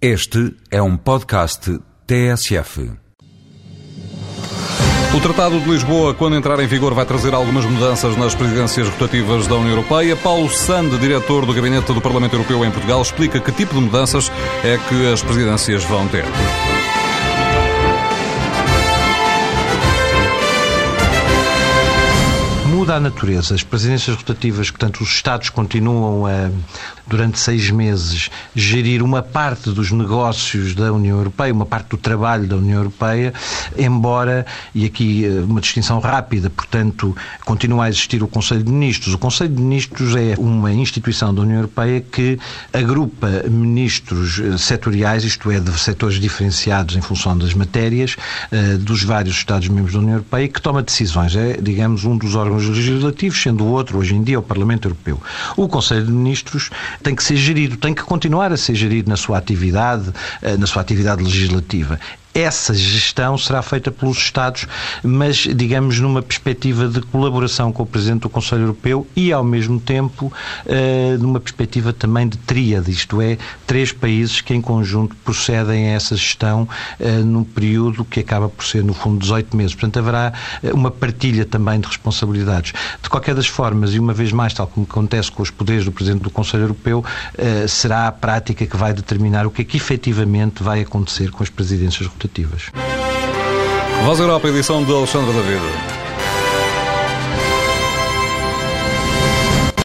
Este é um podcast TSF. O Tratado de Lisboa, quando entrar em vigor, vai trazer algumas mudanças nas presidências rotativas da União Europeia. Paulo Sande, diretor do Gabinete do Parlamento Europeu em Portugal, explica que tipo de mudanças é que as presidências vão ter. Muda a natureza. As presidências rotativas, portanto, os Estados continuam a, durante seis meses, gerir uma parte dos negócios da União Europeia, uma parte do trabalho da União Europeia, embora, e aqui eh, uma distinção rápida, portanto, continua a existir o Conselho de Ministros. O Conselho de Ministros é uma instituição da União Europeia que agrupa ministros eh, setoriais, isto é, de setores diferenciados em função das matérias, eh, dos vários Estados-membros da União Europeia, que toma decisões. É, digamos, um dos órgãos legislativos, sendo o outro, hoje em dia, o Parlamento Europeu. O Conselho de Ministros tem que ser gerido, tem que continuar a ser gerido na sua atividade, eh, na sua atividade legislativa essa gestão será feita pelos Estados, mas, digamos, numa perspectiva de colaboração com o Presidente do Conselho Europeu e, ao mesmo tempo, uh, numa perspectiva também de tríade, isto é, três países que, em conjunto, procedem a essa gestão uh, num período que acaba por ser, no fundo, 18 meses. Portanto, haverá uh, uma partilha também de responsabilidades. De qualquer das formas, e uma vez mais, tal como acontece com os poderes do Presidente do Conselho Europeu, será a prática que vai determinar o que é que efetivamente vai acontecer com as presidências rotativas. Voz Europa, edição de Alexandre David.